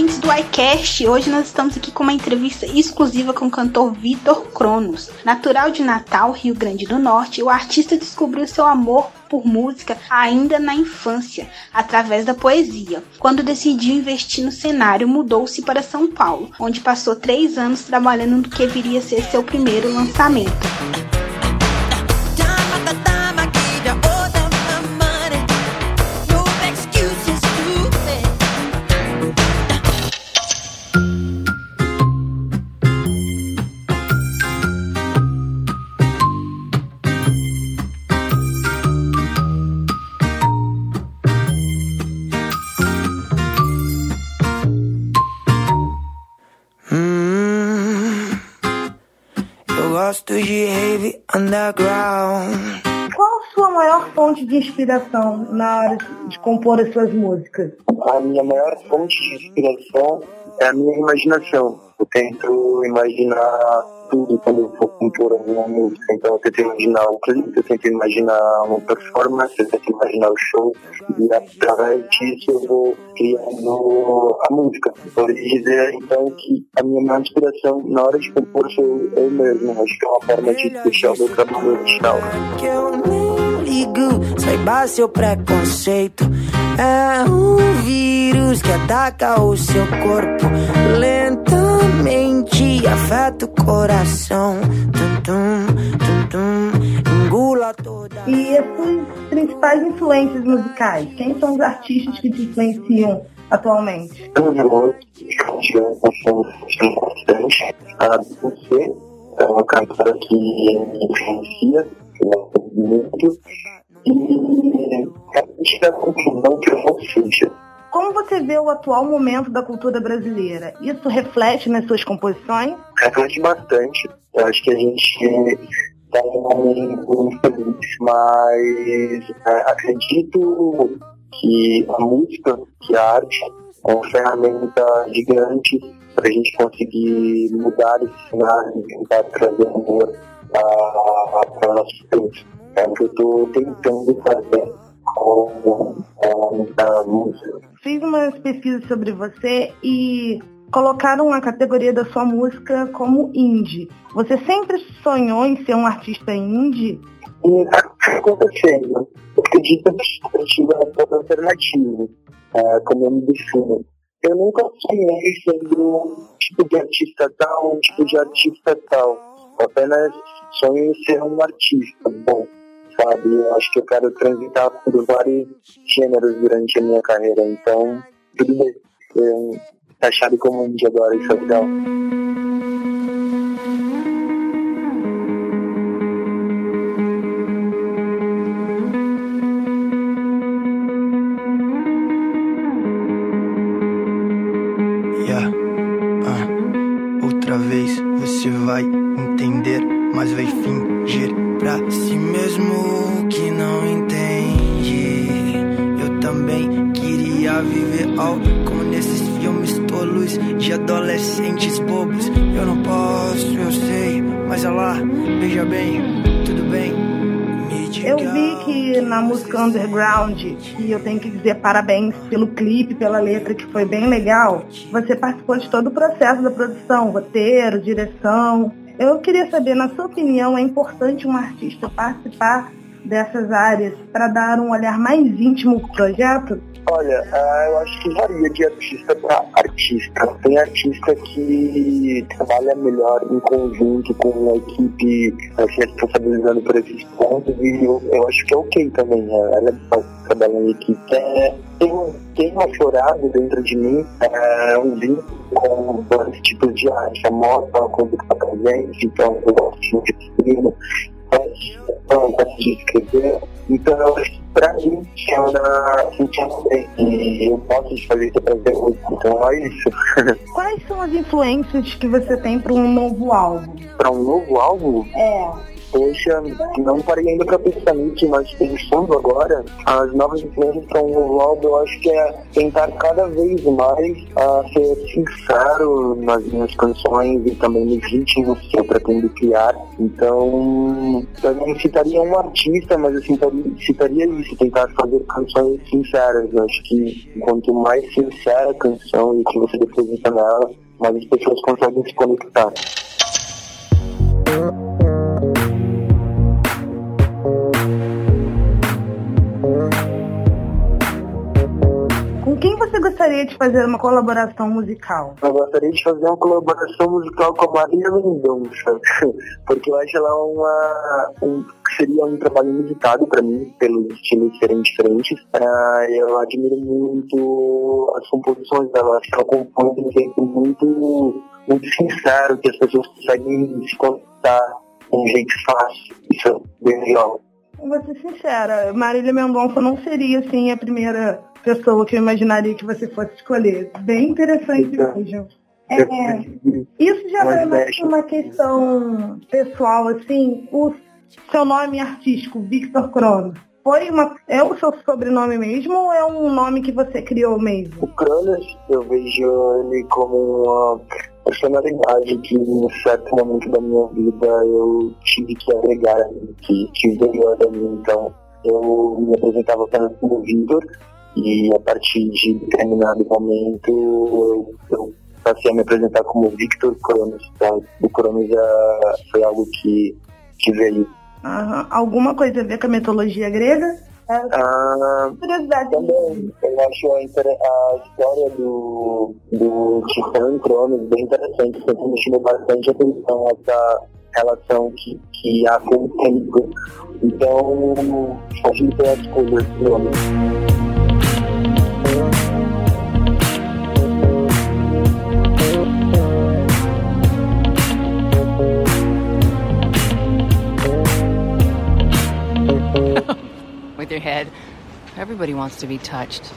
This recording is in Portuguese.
ouvintes do iCast! Hoje nós estamos aqui com uma entrevista exclusiva com o cantor Vitor Cronos. Natural de Natal, Rio Grande do Norte, o artista descobriu seu amor por música ainda na infância, através da poesia. Quando decidiu investir no cenário, mudou-se para São Paulo, onde passou três anos trabalhando no que viria a ser seu primeiro lançamento. Gosto de rave underground. Qual a sua maior fonte de inspiração na hora de compor as suas músicas? A minha maior fonte de inspiração é a minha imaginação. Eu tento imaginar tudo quando eu for compor alguma música. Então eu tento imaginar um clipe, eu tento imaginar uma performance, eu tento imaginar o show. E através disso eu vou criando a música. Pode dizer então que a minha maior inspiração na hora de compor sou eu mesmo. Acho que é uma forma de deixar o meu trabalho original. Que eu nem ligo, saiba seu preconceito. É um vírus que ataca o seu corpo lentamente, afeta o coração. Tum, tum, tum, tum, engula toda. E as suas principais influências musicais? Quem são os artistas que te influenciam atualmente? Eu vou bastante. A Beyoncé é uma cantora que me influencia, que eu muito. E a gente da conclusão que eu não seja. Como você vê o atual momento da cultura brasileira? Isso reflete nas suas composições? Reflete bastante. Eu acho que a gente está um momento infeliz, mas é, acredito que a música, que a arte, é uma ferramenta gigante para a gente conseguir mudar esse cenário e tentar trazer amor para o nosso país. É o que eu estou tentando fazer com a música. Fiz umas pesquisas sobre você e colocaram a categoria da sua música como indie. Você sempre sonhou em ser um artista indie? E acontecendo. Eu acredito que eu tive uma coisa alternativa, é, como eu me defino. Eu nunca sonhei sendo um tipo de artista tal, um tipo de artista tal. Eu apenas sonho em ser um artista bom, sabe? Eu acho que eu quero transitar por vários gêneros durante a minha carreira. Então, tudo bem. Eu, taxado como indie agora, isso é legal. Yeah. Ah, outra vez você vai entender, mas vai fingir pra si mesmo de adolescentes bobos. Eu não posso, eu sei, mas olha lá, veja bem, tudo bem. Eu vi que na música Underground, e eu tenho que dizer parabéns pelo clipe, pela letra, que foi bem legal, você participou de todo o processo da produção, roteiro, direção. Eu queria saber, na sua opinião, é importante um artista participar dessas áreas para dar um olhar mais íntimo pro projeto? Olha, ah, eu acho que varia de artista para artista. Tem artista que trabalha melhor em conjunto com a equipe, ah, se responsabilizando por esses pontos, e eu, eu acho que é ok também. né? É legal trabalhar em equipe. É, tem, tem uma florada dentro de mim, é, um vínculo com vários tipos de arte. A moda é uma coisa que está presente, então eu gosto de escrever, eu gosto de escrever. Então, eu acho que pra mim funciona, funciona bem. E eu de fazer isso pra ver muito. Então, é isso. Quais são as influências que você tem para um novo álbum? pra um novo álbum, É, poxa, não parei ainda para pensar nisso, mas pensando agora, as novas influências para novo álbum, eu acho que é tentar cada vez mais a ser sincero nas minhas canções e também nos ritmos que eu pretendo criar. Então, eu não citaria um artista, mas eu citaria, citaria isso, tentar fazer canções sinceras. Eu acho que quanto mais sincera a canção e que você deposita nela, mais as pessoas conseguem se conectar. Quem você gostaria de fazer uma colaboração musical? Eu gostaria de fazer uma colaboração musical com a Marília Mendonça, porque eu acho ela uma, um, seria um trabalho inusitado para mim, pelos estilos serem diferentes. Uh, eu admiro muito as composições dela, acho que ela compõe um jeito muito, muito sincero, que as pessoas conseguem se contar de um jeito fácil. Isso é bem legal. Vou ser sincera, Marília Mendonça não seria assim a primeira pessoa que eu imaginaria que você fosse escolher. Bem interessante mesmo. É, isso já é mais uma questão pessoal, assim, o seu nome artístico, Victor Crono, foi uma. É o seu sobrenome mesmo ou é um nome que você criou mesmo? O Cronos, eu vejo ele como uma personalidade que em certo momento da minha vida eu tive que agregar, que, que veio a mim. Então eu me apresentava apenas como Victor e a partir de determinado momento eu, eu passei a me apresentar como Victor Cronos. Tá? O Cronos já foi algo que, que veio. Uhum. Alguma coisa a ver com a mitologia grega? Ah, Curiosidade. Também, eu acho a, a história do, do Titã Cronos bem interessante, sempre me chamou bastante atenção essa relação que, que há com o tempo. Então, acho que foi a escolha desse nome. Everybody wants to be touched.